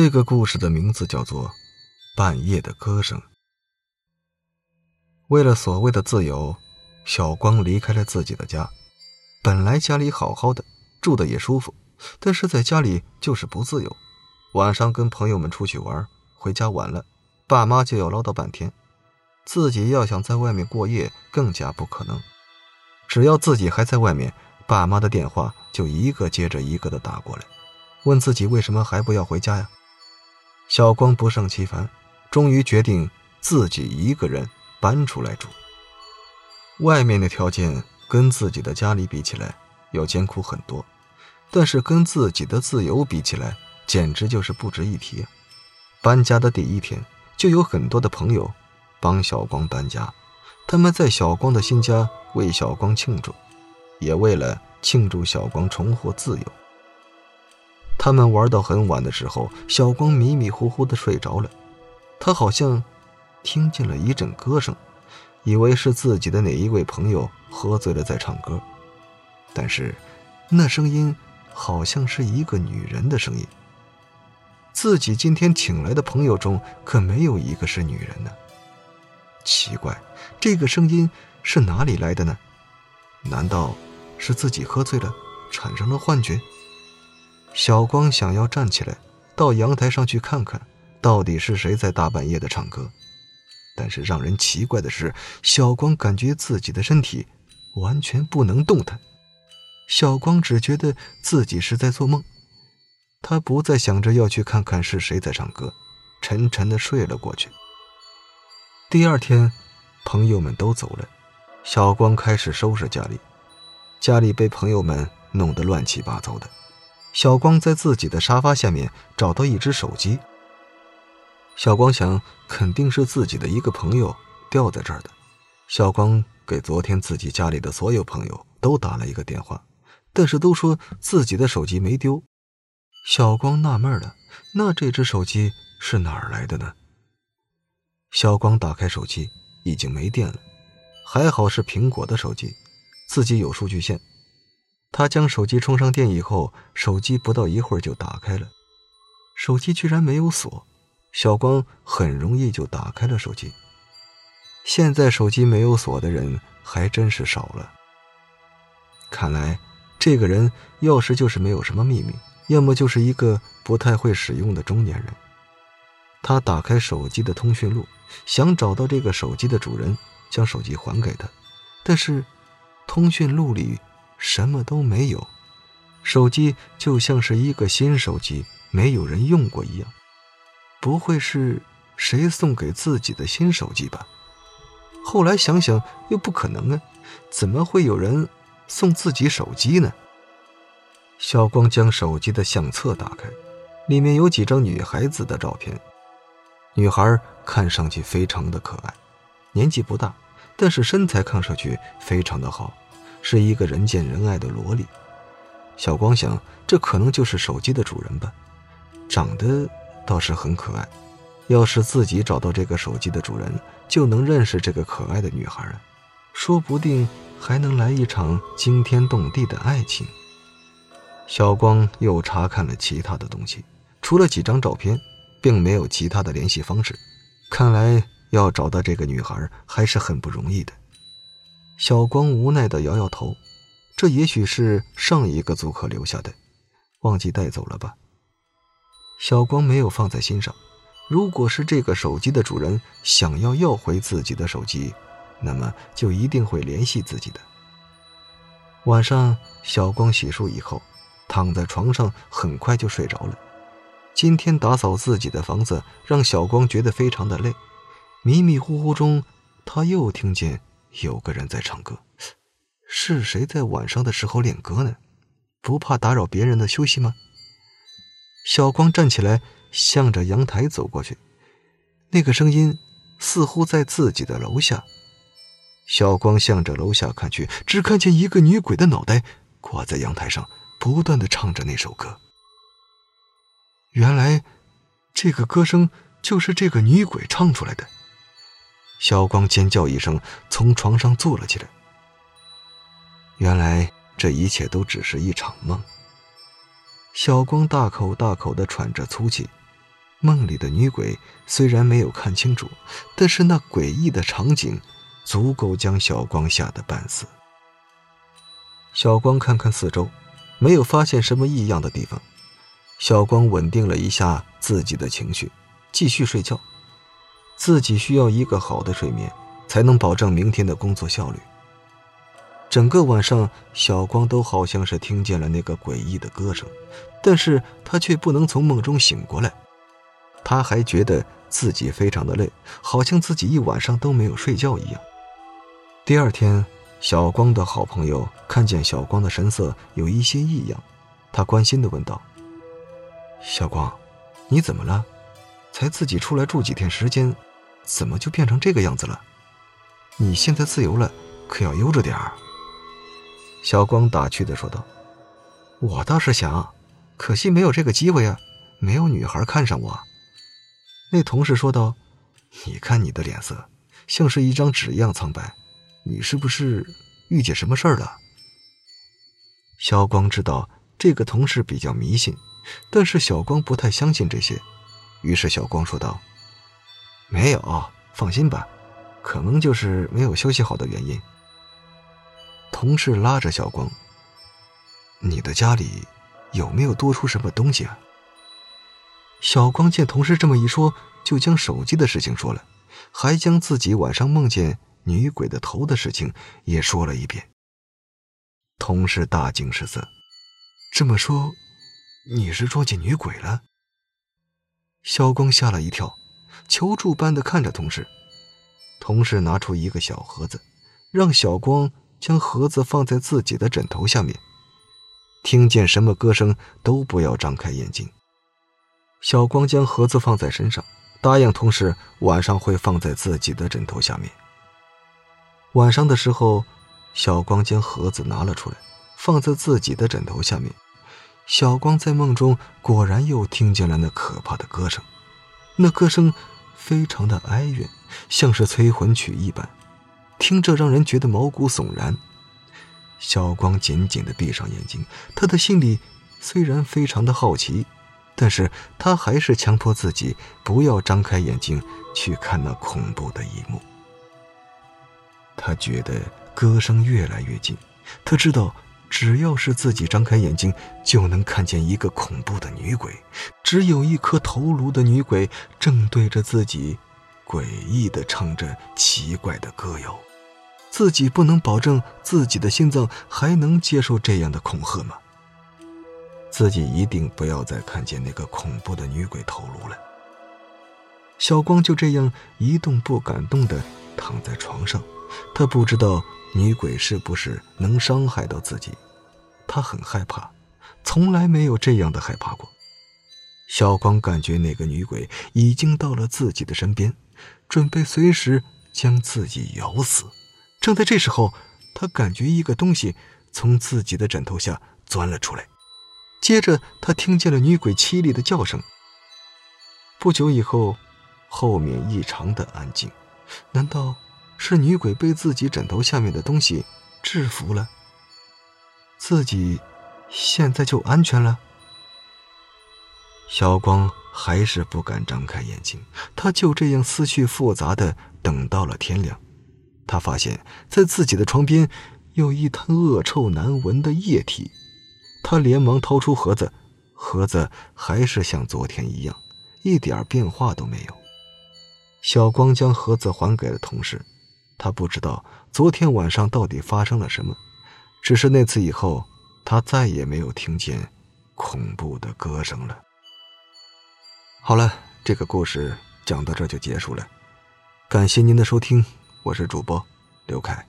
这个故事的名字叫做《半夜的歌声》。为了所谓的自由，小光离开了自己的家。本来家里好好的，住的也舒服，但是在家里就是不自由。晚上跟朋友们出去玩，回家晚了，爸妈就要唠叨半天。自己要想在外面过夜，更加不可能。只要自己还在外面，爸妈的电话就一个接着一个的打过来，问自己为什么还不要回家呀？小光不胜其烦，终于决定自己一个人搬出来住。外面的条件跟自己的家里比起来要艰苦很多，但是跟自己的自由比起来，简直就是不值一提。搬家的第一天，就有很多的朋友帮小光搬家，他们在小光的新家为小光庆祝，也为了庆祝小光重获自由。他们玩到很晚的时候，小光迷迷糊糊的睡着了。他好像听见了一阵歌声，以为是自己的哪一位朋友喝醉了在唱歌。但是，那声音好像是一个女人的声音。自己今天请来的朋友中可没有一个是女人呢。奇怪，这个声音是哪里来的呢？难道是自己喝醉了，产生了幻觉？小光想要站起来，到阳台上去看看，到底是谁在大半夜的唱歌。但是让人奇怪的是，小光感觉自己的身体完全不能动弹。小光只觉得自己是在做梦，他不再想着要去看看是谁在唱歌，沉沉的睡了过去。第二天，朋友们都走了，小光开始收拾家里，家里被朋友们弄得乱七八糟的。小光在自己的沙发下面找到一只手机。小光想，肯定是自己的一个朋友掉在这儿的。小光给昨天自己家里的所有朋友都打了一个电话，但是都说自己的手机没丢。小光纳闷了，那这只手机是哪儿来的呢？小光打开手机，已经没电了，还好是苹果的手机，自己有数据线。他将手机充上电以后，手机不到一会儿就打开了。手机居然没有锁，小光很容易就打开了手机。现在手机没有锁的人还真是少了。看来这个人要是就是没有什么秘密，要么就是一个不太会使用的中年人。他打开手机的通讯录，想找到这个手机的主人，将手机还给他。但是通讯录里……什么都没有，手机就像是一个新手机，没有人用过一样。不会是谁送给自己的新手机吧？后来想想又不可能啊，怎么会有人送自己手机呢？小光将手机的相册打开，里面有几张女孩子的照片。女孩看上去非常的可爱，年纪不大，但是身材看上去非常的好。是一个人见人爱的萝莉，小光想，这可能就是手机的主人吧，长得倒是很可爱。要是自己找到这个手机的主人，就能认识这个可爱的女孩了，说不定还能来一场惊天动地的爱情。小光又查看了其他的东西，除了几张照片，并没有其他的联系方式。看来要找到这个女孩还是很不容易的。小光无奈的摇摇头，这也许是上一个租客留下的，忘记带走了吧。小光没有放在心上。如果是这个手机的主人想要要回自己的手机，那么就一定会联系自己的。晚上，小光洗漱以后，躺在床上，很快就睡着了。今天打扫自己的房子，让小光觉得非常的累。迷迷糊糊中，他又听见。有个人在唱歌，是谁在晚上的时候练歌呢？不怕打扰别人的休息吗？小光站起来，向着阳台走过去。那个声音似乎在自己的楼下。小光向着楼下看去，只看见一个女鬼的脑袋挂在阳台上，不断的唱着那首歌。原来，这个歌声就是这个女鬼唱出来的。小光尖叫一声，从床上坐了起来。原来这一切都只是一场梦。小光大口大口的喘着粗气，梦里的女鬼虽然没有看清楚，但是那诡异的场景足够将小光吓得半死。小光看看四周，没有发现什么异样的地方。小光稳定了一下自己的情绪，继续睡觉。自己需要一个好的睡眠，才能保证明天的工作效率。整个晚上，小光都好像是听见了那个诡异的歌声，但是他却不能从梦中醒过来。他还觉得自己非常的累，好像自己一晚上都没有睡觉一样。第二天，小光的好朋友看见小光的神色有一些异样，他关心的问道。小光，你怎么了？才自己出来住几天时间，怎么就变成这个样子了？你现在自由了，可要悠着点儿。小光打趣的说道：“我倒是想，可惜没有这个机会啊，没有女孩看上我。”那同事说道：“你看你的脸色，像是一张纸一样苍白，你是不是遇见什么事儿了？”小光知道这个同事比较迷信。但是小光不太相信这些，于是小光说道：“没有，放心吧，可能就是没有休息好的原因。”同事拉着小光：“你的家里有没有多出什么东西啊？”小光见同事这么一说，就将手机的事情说了，还将自己晚上梦见女鬼的头的事情也说了一遍。同事大惊失色，这么说。你是撞见女鬼了？小光吓了一跳，求助般的看着同事。同事拿出一个小盒子，让小光将盒子放在自己的枕头下面，听见什么歌声都不要张开眼睛。小光将盒子放在身上，答应同事晚上会放在自己的枕头下面。晚上的时候，小光将盒子拿了出来，放在自己的枕头下面。小光在梦中果然又听见了那可怕的歌声，那歌声非常的哀怨，像是催魂曲一般，听着让人觉得毛骨悚然。小光紧紧地闭上眼睛，他的心里虽然非常的好奇，但是他还是强迫自己不要张开眼睛去看那恐怖的一幕。他觉得歌声越来越近，他知道。只要是自己张开眼睛，就能看见一个恐怖的女鬼。只有一颗头颅的女鬼正对着自己，诡异的唱着奇怪的歌谣。自己不能保证自己的心脏还能接受这样的恐吓吗？自己一定不要再看见那个恐怖的女鬼头颅了。小光就这样一动不敢动的躺在床上，他不知道。女鬼是不是能伤害到自己？他很害怕，从来没有这样的害怕过。小光感觉那个女鬼已经到了自己的身边，准备随时将自己咬死。正在这时候，他感觉一个东西从自己的枕头下钻了出来，接着他听见了女鬼凄厉的叫声。不久以后，后面异常的安静。难道？是女鬼被自己枕头下面的东西制服了，自己现在就安全了。小光还是不敢张开眼睛，他就这样思绪复杂的等到了天亮。他发现，在自己的床边有一滩恶臭难闻的液体，他连忙掏出盒子，盒子还是像昨天一样，一点变化都没有。小光将盒子还给了同事。他不知道昨天晚上到底发生了什么，只是那次以后，他再也没有听见恐怖的歌声了。好了，这个故事讲到这就结束了，感谢您的收听，我是主播刘凯。